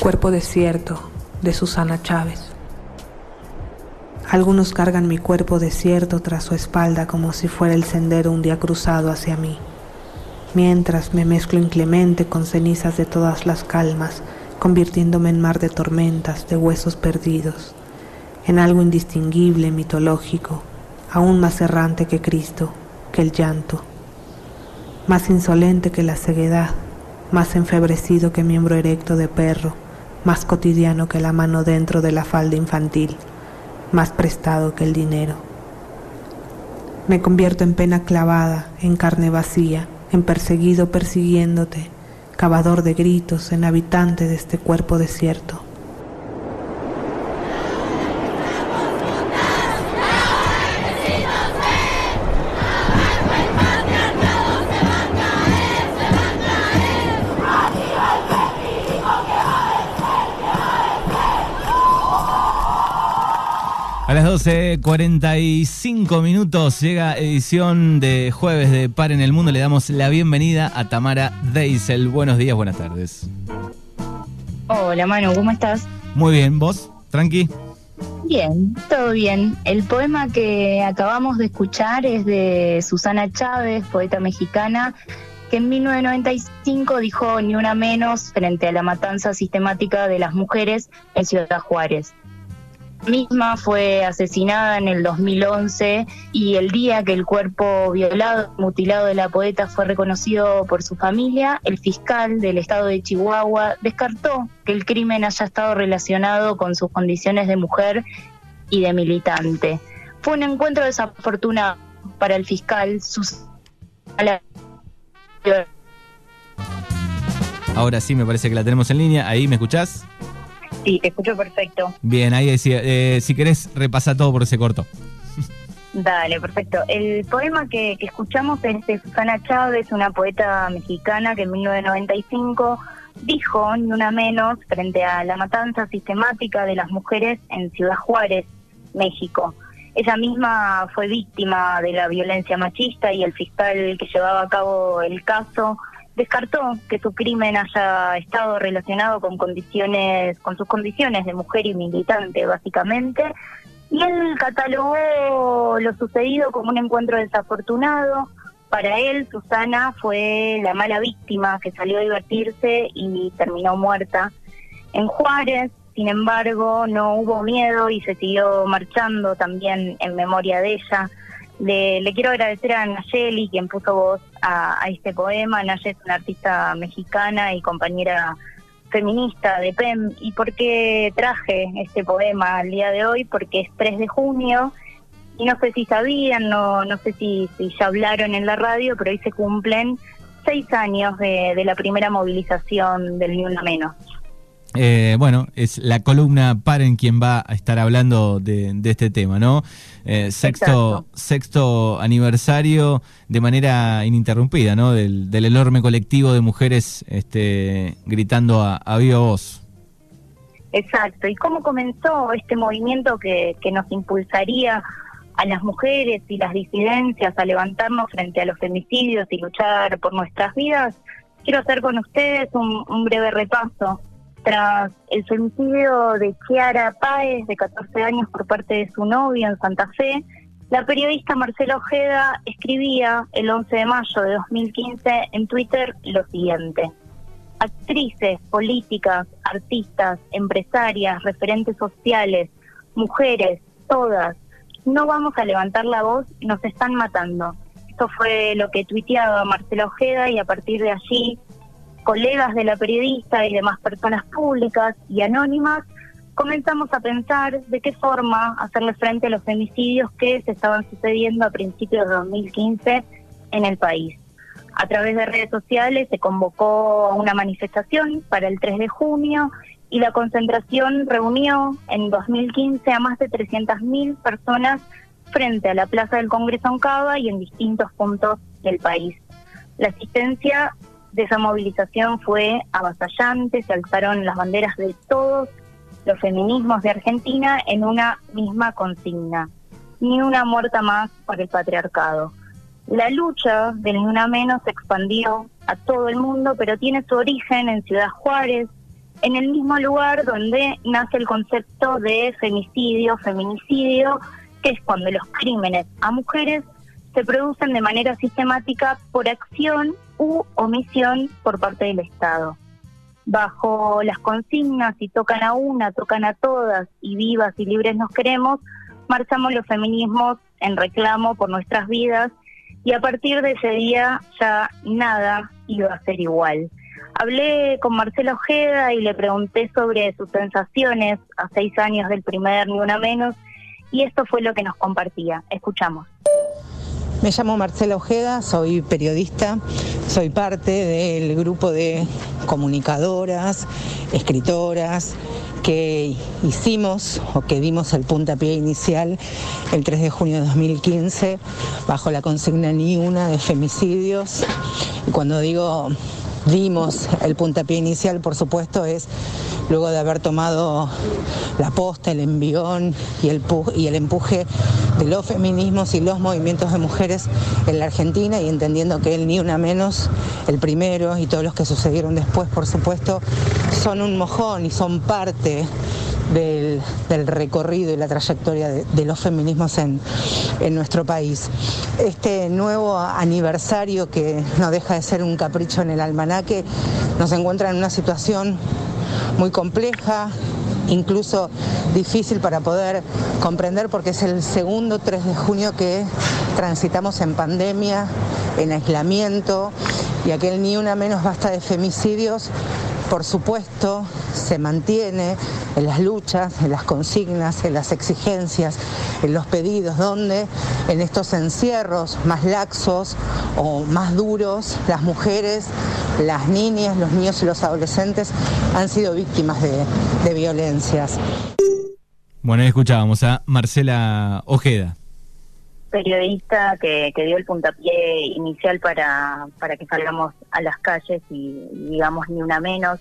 Cuerpo desierto de Susana Chávez. Algunos cargan mi cuerpo desierto tras su espalda como si fuera el sendero un día cruzado hacia mí, mientras me mezclo inclemente con cenizas de todas las calmas, convirtiéndome en mar de tormentas, de huesos perdidos, en algo indistinguible, mitológico, aún más errante que Cristo, que el llanto, más insolente que la ceguedad, más enfebrecido que miembro erecto de perro, más cotidiano que la mano dentro de la falda infantil, más prestado que el dinero. Me convierto en pena clavada, en carne vacía, en perseguido persiguiéndote, cavador de gritos, en habitante de este cuerpo desierto. A las 12.45 minutos llega edición de jueves de Par en el Mundo. Le damos la bienvenida a Tamara Deisel. Buenos días, buenas tardes. Hola Manu, ¿cómo estás? Muy bien, ¿vos? ¿Tranqui? Bien, todo bien. El poema que acabamos de escuchar es de Susana Chávez, poeta mexicana, que en 1995 dijo ni una menos frente a la matanza sistemática de las mujeres en Ciudad Juárez misma fue asesinada en el 2011 y el día que el cuerpo violado, mutilado de la poeta fue reconocido por su familia, el fiscal del estado de Chihuahua descartó que el crimen haya estado relacionado con sus condiciones de mujer y de militante. Fue un encuentro desafortunado para el fiscal. Ahora sí, me parece que la tenemos en línea. Ahí, ¿me escuchás? Sí, te escucho perfecto. Bien, ahí decía, eh, si querés repasa todo por ese corto. Dale, perfecto. El poema que, escuchamos es de Susana Chávez, una poeta mexicana que en 1995 dijo, ni una menos, frente a la matanza sistemática de las mujeres en Ciudad Juárez, México. Ella misma fue víctima de la violencia machista y el fiscal que llevaba a cabo el caso descartó que su crimen haya estado relacionado con condiciones, con sus condiciones de mujer y militante, básicamente, y él catalogó lo sucedido como un encuentro desafortunado. Para él, Susana fue la mala víctima que salió a divertirse y terminó muerta. En Juárez, sin embargo, no hubo miedo y se siguió marchando también en memoria de ella. Le, quiero agradecer a Nayeli, quien puso voz a, este poema. Nayeli es una artista mexicana y compañera feminista de PEM. ¿Y por qué traje este poema al día de hoy? Porque es 3 de junio y no sé si sabían, no, no sé si, ya hablaron en la radio, pero hoy se cumplen seis años de, de la primera movilización del Ni Una Menos. Eh, bueno, es la columna Paren quien va a estar hablando de, este tema, ¿no? Eh, sexto, sexto aniversario de manera ininterrumpida, ¿no? Del, enorme colectivo de mujeres este, gritando a, a viva voz. Exacto. ¿Y cómo comenzó este movimiento que, que nos impulsaría a las mujeres y las disidencias a levantarnos frente a los femicidios y luchar por nuestras vidas? Quiero hacer con ustedes un breve repaso tras el femicidio de Chiara Páez, de 14 años, por parte de su novia en Santa Fe, la periodista Marcela Ojeda escribía el 11 de mayo de 2015 en Twitter lo siguiente. Actrices, políticas, artistas, empresarias, referentes sociales, mujeres, todas, no vamos a levantar la voz, nos están matando. Esto fue lo que tuiteaba Marcela Ojeda y a partir de allí colegas de la periodista y demás personas públicas y anónimas, comenzamos a pensar de qué forma hacerle frente a los femicidios que se estaban sucediendo a principios de 2015 en el país. A través de redes sociales se convocó una manifestación para el 3 de junio y la concentración reunió en 2015 a más de 300.000 personas frente a la Plaza del Congreso en Cava y en distintos puntos del país. La asistencia de esa movilización fue avasallante, se alzaron las banderas de todos los feminismos de Argentina en una misma consigna, ni una muerta más por el patriarcado. La lucha del Ni Una Menos se expandió a todo el mundo, pero tiene su origen en Ciudad Juárez, en el mismo lugar donde nace el concepto de femicidio, feminicidio, que es cuando los crímenes a mujeres se producen de manera sistemática por acción u omisión por parte del Estado. Bajo las consignas, si tocan a una, tocan a todas, y vivas y libres nos queremos, marchamos los feminismos en reclamo por nuestras vidas y a partir de ese día ya nada iba a ser igual. Hablé con Marcela Ojeda y le pregunté sobre sus sensaciones a seis años del primer Ni Una Menos y esto fue lo que nos compartía. Escuchamos. Me llamo Marcela Ojeda, soy periodista, soy parte del grupo de comunicadoras, escritoras que hicimos o que dimos el puntapié inicial el 3 de junio de 2015 bajo la consigna ni una de femicidios. Cuando digo dimos el puntapié inicial, por supuesto, es luego de haber tomado la posta, el envión y el empuje de los feminismos y los movimientos de mujeres en la Argentina y entendiendo que él ni una menos, el primero y todos los que sucedieron después, por supuesto, son un mojón y son parte del, recorrido y la trayectoria de, los feminismos en, en, nuestro país. Este nuevo aniversario que no deja de ser un capricho en el almanaque nos encuentra en una situación muy compleja, incluso difícil para poder comprender porque es el segundo 3 de junio que transitamos en pandemia, en aislamiento y aquel ni una menos basta de femicidios por supuesto, se mantiene en las luchas, en las consignas, en las exigencias, en los pedidos, donde en estos encierros más laxos o más duros, las mujeres, las niñas, los niños y los adolescentes han sido víctimas de, violencias. Bueno, escuchábamos a Marcela Ojeda periodista que, dio el puntapié inicial para, para que salgamos a las calles y digamos ni una menos.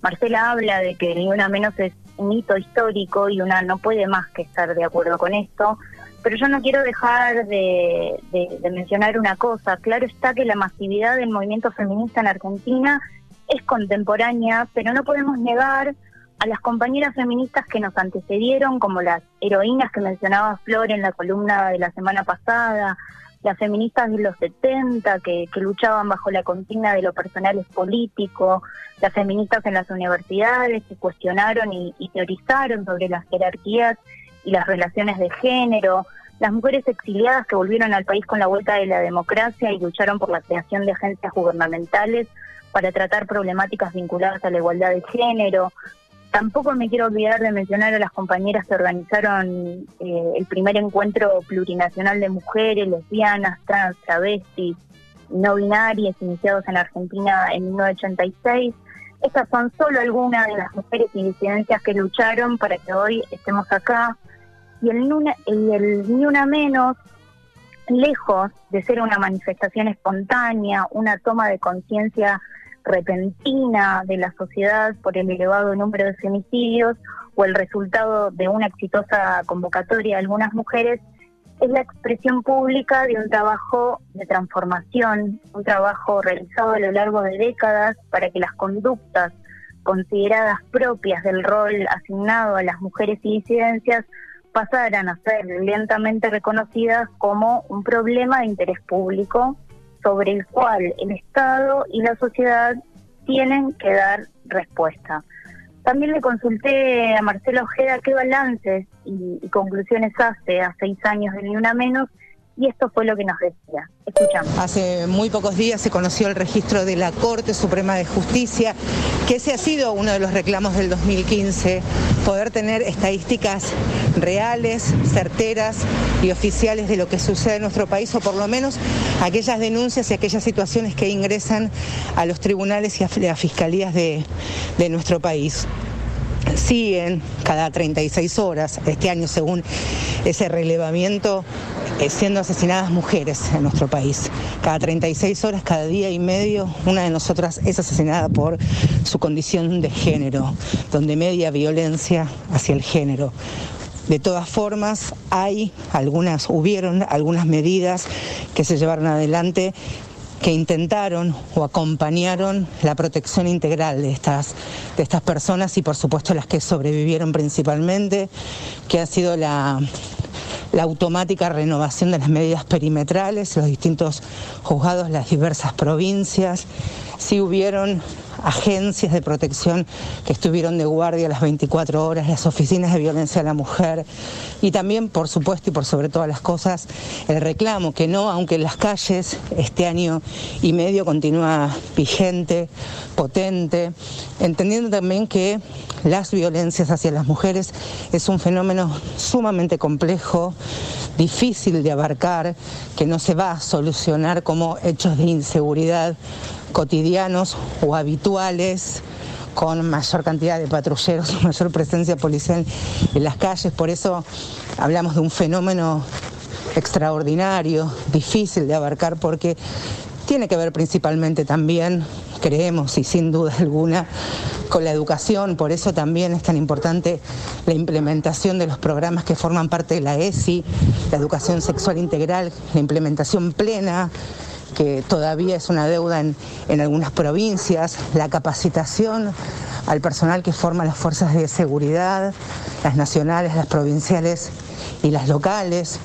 Marcela habla de que ni una menos es un hito histórico y una no puede más que estar de acuerdo con esto, pero yo no quiero dejar de, de mencionar una cosa. Claro está que la masividad del movimiento feminista en Argentina es contemporánea, pero no podemos negar a las compañeras feministas que nos antecedieron, como las heroínas que mencionaba Flor en la columna de la semana pasada, las feministas de los 70 que, luchaban bajo la consigna de lo personal es político, las feministas en las universidades que cuestionaron y, y teorizaron sobre las jerarquías y las relaciones de género, las mujeres exiliadas que volvieron al país con la vuelta de la democracia y lucharon por la creación de agencias gubernamentales para tratar problemáticas vinculadas a la igualdad de género, Tampoco me quiero olvidar de mencionar a las compañeras que organizaron eh, el primer encuentro plurinacional de mujeres, lesbianas, trans, travestis, no binarias iniciados en Argentina en 1986. Estas son solo algunas de las mujeres y disidencias que lucharon para que hoy estemos acá. Y el, y el Ni Una Menos, lejos de ser una manifestación espontánea, una toma de conciencia repentina de la sociedad por el elevado número de femicidios o el resultado de una exitosa convocatoria de algunas mujeres, es la expresión pública de un trabajo de transformación, un trabajo realizado a lo largo de décadas para que las conductas consideradas propias del rol asignado a las mujeres y disidencias pasaran a ser lentamente reconocidas como un problema de interés público sobre el cual el Estado y la sociedad tienen que dar respuesta. También le consulté a Marcelo Ojeda qué balances y, conclusiones hace a seis años de Ni Una Menos y esto fue lo que nos decía. Escuchamos. Hace muy pocos días se conoció el registro de la Corte Suprema de Justicia, que ese ha sido uno de los reclamos del 2015, poder tener estadísticas reales, certeras y oficiales de lo que sucede en nuestro país, o por lo menos aquellas denuncias y aquellas situaciones que ingresan a los tribunales y a las fiscalías de, de nuestro país siguen cada 36 horas, este año según ese relevamiento, eh, siendo asesinadas mujeres en nuestro país. Cada 36 horas, cada día y medio, una de nosotras es asesinada por su condición de género, donde media violencia hacia el género. De todas formas, hay algunas, hubieron algunas medidas que se llevaron adelante que intentaron o acompañaron la protección integral de estas, de estas personas y por supuesto las que sobrevivieron principalmente, que ha sido la, la automática renovación de las medidas perimetrales, los distintos juzgados, las diversas provincias, si hubieron agencias de protección que estuvieron de guardia las 24 horas, las oficinas de violencia a la mujer y también, por supuesto y por sobre todas las cosas, el reclamo que no, aunque en las calles este año y medio continúa vigente, potente, entendiendo también que las violencias hacia las mujeres es un fenómeno sumamente complejo, difícil de abarcar, que no se va a solucionar como hechos de inseguridad cotidianos o habituales con mayor cantidad de patrulleros, mayor presencia policial en las calles. Por eso hablamos de un fenómeno extraordinario, difícil de abarcar, porque tiene que ver principalmente también, creemos y sin duda alguna, con la educación. Por eso también es tan importante la implementación de los programas que forman parte de la ESI, la educación sexual integral, la implementación plena que todavía es una deuda en, algunas provincias, la capacitación al personal que forma las fuerzas de seguridad, las nacionales, las provinciales y las locales,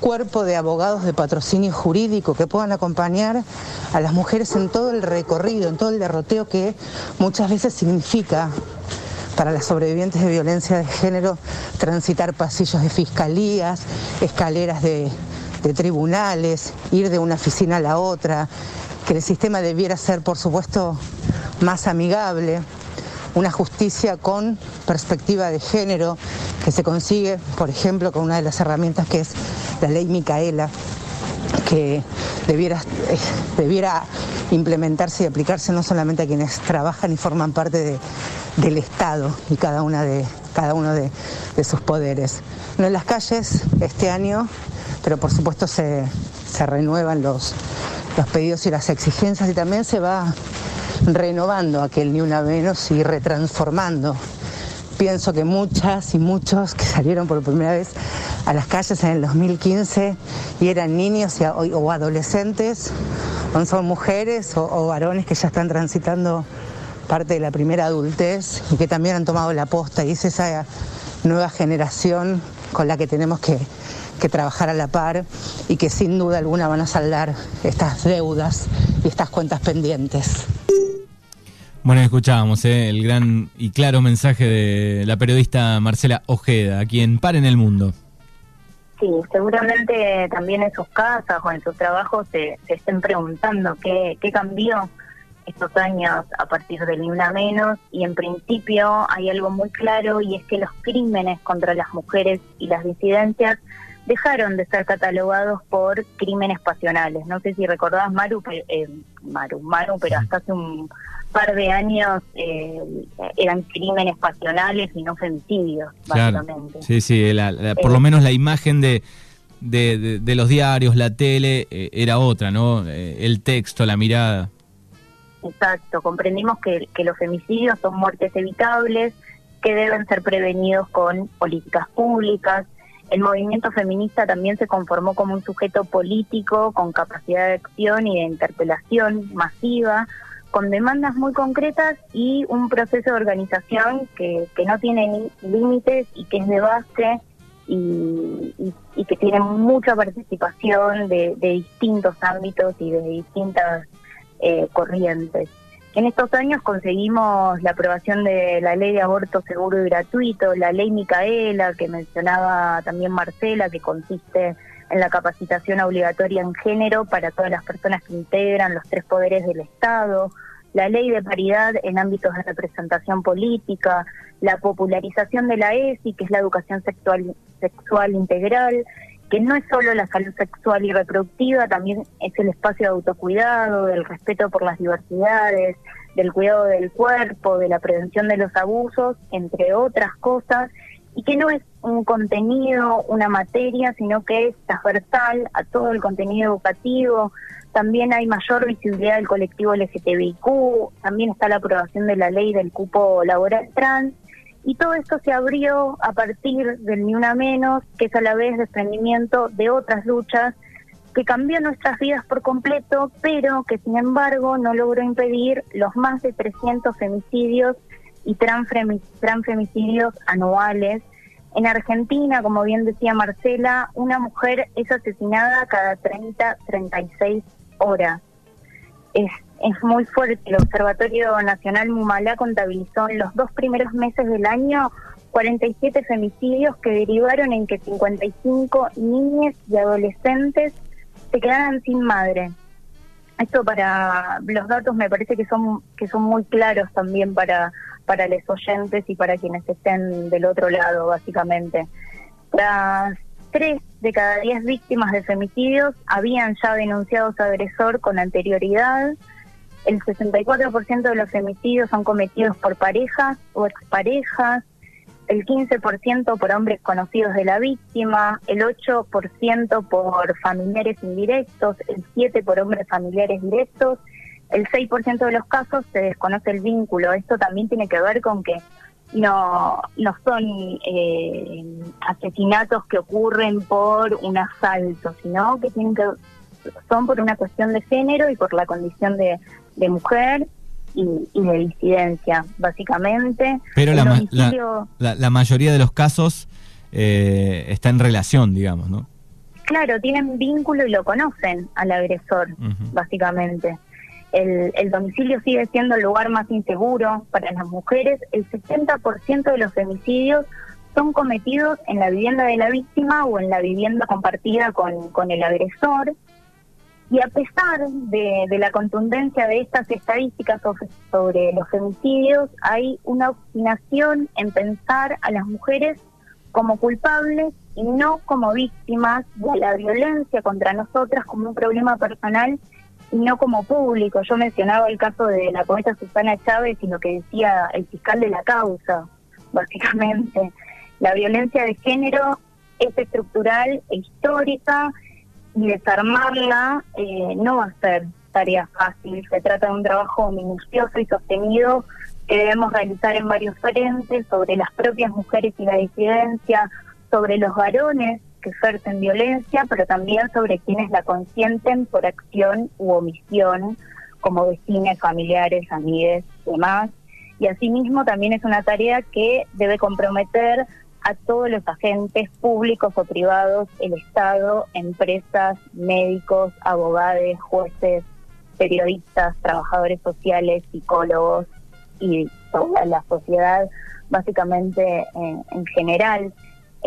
cuerpo de abogados de patrocinio jurídico que puedan acompañar a las mujeres en todo el recorrido, en todo el derroteo que muchas veces significa para las sobrevivientes de violencia de género transitar pasillos de fiscalías, escaleras de de tribunales, ir de una oficina a la otra, que el sistema debiera ser, por supuesto, más amigable, una justicia con perspectiva de género que se consigue, por ejemplo, con una de las herramientas que es la ley Micaela, que debiera, eh, debiera implementarse y aplicarse no solamente a quienes trabajan y forman parte del Estado y cada, una de, cada uno de, de sus poderes. En las calles, este año pero por supuesto se, renuevan los, los pedidos y las exigencias y también se va renovando aquel ni una menos y retransformando. Pienso que muchas y muchos que salieron por primera vez a las calles en el 2015 y eran niños o, adolescentes, son mujeres o, o varones que ya están transitando parte de la primera adultez y que también han tomado la posta y es esa nueva generación con la que tenemos que, que trabajar a la par y que sin duda alguna van a saldar estas deudas y estas cuentas pendientes. Bueno, escuchábamos ¿eh? el gran y claro mensaje de la periodista Marcela Ojeda, a quien para en el mundo. Sí, seguramente también en sus casas o en sus trabajos se, estén preguntando qué, qué cambió estos años a partir del Ni Una Menos y en principio hay algo muy claro y es que los crímenes contra las mujeres y las disidencias dejaron de ser catalogados por crímenes pasionales. No sé si recordabas, Maru, eh, Maru, Maru, pero hasta hace un par de años eh, eran crímenes pasionales y no femicidios, básicamente. Sí, sí, por lo eh, menos la imagen de, de, los diarios, la tele, era otra, ¿no? el texto, la mirada. Exacto, comprendimos que, los femicidios son muertes evitables, que deben ser prevenidos con políticas públicas, el movimiento feminista también se conformó como un sujeto político con capacidad de acción y de interpelación masiva, con demandas muy concretas y un proceso de organización que, que no tiene límites y que es de base y, que tiene mucha participación de, distintos ámbitos y de distintas eh, corrientes. En estos años conseguimos la aprobación de la ley de aborto seguro y gratuito, la ley Micaela, que mencionaba también Marcela, que consiste en la capacitación obligatoria en género para todas las personas que integran los tres poderes del Estado, la ley de paridad en ámbitos de representación política, la popularización de la ESI, que es la educación sexual, sexual integral, que no es solo la salud sexual y reproductiva, también es el espacio de autocuidado, del respeto por las diversidades, del cuidado del cuerpo, de la prevención de los abusos, entre otras cosas, y que no es un contenido, una materia, sino que es transversal a todo el contenido educativo. También hay mayor visibilidad del colectivo LGTBIQ, también está la aprobación de la ley del cupo laboral trans, y todo esto se abrió a partir del Ni Una Menos, que es a la vez desprendimiento de otras luchas que cambió nuestras vidas por completo, pero que sin embargo no logró impedir los más de 300 femicidios y transfemicidios anuales. En Argentina, como bien decía Marcela, una mujer es asesinada cada 30, 36 horas. Es, es muy fuerte. El Observatorio Nacional Mumalá contabilizó en los dos primeros meses del año 47 femicidios que derivaron en que 55 niñas y adolescentes se quedaran sin madre. Esto para los datos me parece que son que son muy claros también para para los oyentes y para quienes estén del otro lado, básicamente. Las tres de cada diez víctimas de femicidios habían ya denunciado su agresor con anterioridad. El 64% de los femicidios son cometidos por parejas o exparejas el 15% por hombres conocidos de la víctima, el 8% por familiares indirectos, el 7% por hombres familiares directos, el 6% de los casos se desconoce el vínculo. Esto también tiene que ver con que no, no son eh, asesinatos que ocurren por un asalto, sino que tienen que son por una cuestión de género y por la condición de, de mujer y, de disidencia, básicamente. Pero la, la, mayoría de los casos eh, está en relación, digamos, ¿no? Claro, tienen vínculo y lo conocen al agresor, básicamente. El, el, domicilio sigue siendo el lugar más inseguro para las mujeres. El 60% de los femicidios son cometidos en la vivienda de la víctima o en la vivienda compartida con, con el agresor. Y a pesar de, la contundencia de estas estadísticas sobre, los femicidios, hay una obstinación en pensar a las mujeres como culpables y no como víctimas de la violencia contra nosotras como un problema personal y no como público. Yo mencionaba el caso de la poeta Susana Chávez y lo que decía el fiscal de la causa, básicamente. La violencia de género es estructural e histórica desarmarla eh, no va a ser tarea fácil. Se trata de un trabajo minucioso y sostenido que debemos realizar en varios frentes sobre las propias mujeres y la disidencia, sobre los varones que ejercen violencia, pero también sobre quienes la consienten por acción u omisión, como vecinos, familiares, amigues, demás. Y asimismo también es una tarea que debe comprometer a todos los agentes públicos o privados, el Estado, empresas, médicos, abogados, jueces, periodistas, trabajadores sociales, psicólogos y toda la sociedad, básicamente en general.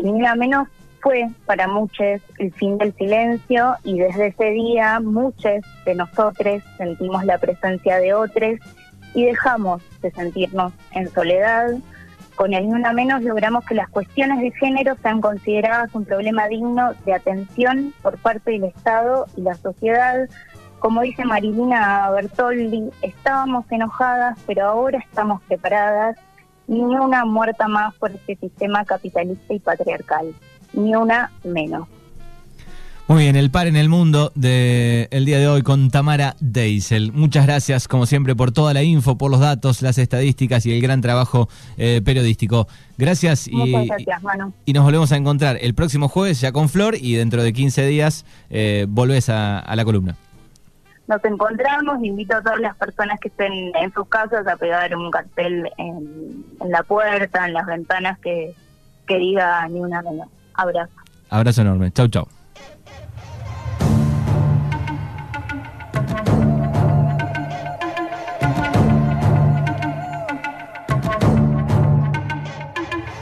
Ni Menos fue para muchos el fin del silencio y desde ese día muchos de nosotros sentimos la presencia de otros y dejamos de sentirnos en soledad, con el Ni Una Menos logramos que las cuestiones de género sean consideradas un problema digno de atención por parte del Estado y la sociedad. Como dice Marilina Bertoldi, estábamos enojadas, pero ahora estamos preparadas. Ni una muerta más por este sistema capitalista y patriarcal, ni una menos. Muy bien, el par en el mundo del el día de hoy con Tamara Deisel. Muchas gracias, como siempre, por toda la info, por los datos, las estadísticas y el gran trabajo eh, periodístico. Gracias y, y nos volvemos a encontrar el próximo jueves ya con Flor y dentro de 15 días eh, volvés a, la columna. Nos encontramos, invito a todas las personas que estén en sus casas a pegar un cartel en, la puerta, en las ventanas que, que diga ni una menos. Abrazo. Abrazo enorme. Chau, chau.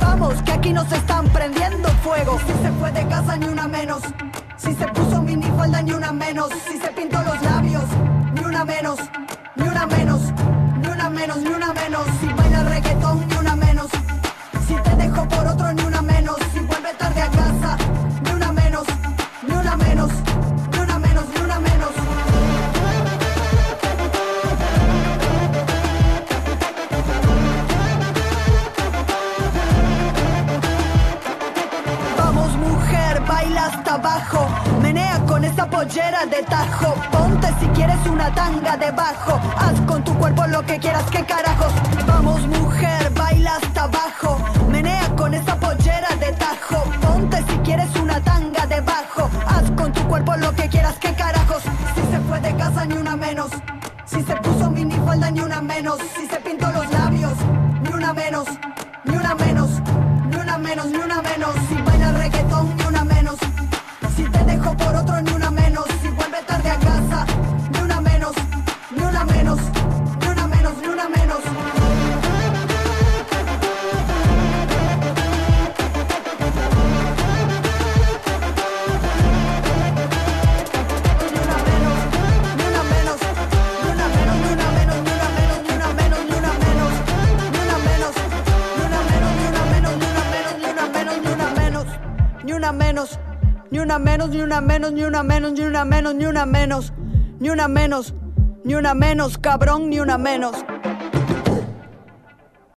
Vamos, que aquí nos están prendiendo fuego. Si se fue de casa, ni una menos. Si se puso minifalda, ni una menos. Si se pintó los labios, ni una menos. Ni una menos. Ni una menos, ni una menos. Si baila reggaetón, ni una menos. Si te dejo por otro, ni una pollera de tajo. Ponte si quieres una tanga debajo. Haz con tu cuerpo lo que quieras, que carajos. Vamos, mujer, baila hasta abajo. Menea con esa pollera de tajo. Ponte si quieres una tanga debajo. Haz con tu cuerpo lo que quieras, que carajos. Si se fue de casa, ni una menos. Si se puso minifalda, ni una menos. Si se pintó los menos, ni una menos, ni una menos, ni una menos, cabrón, ni una menos.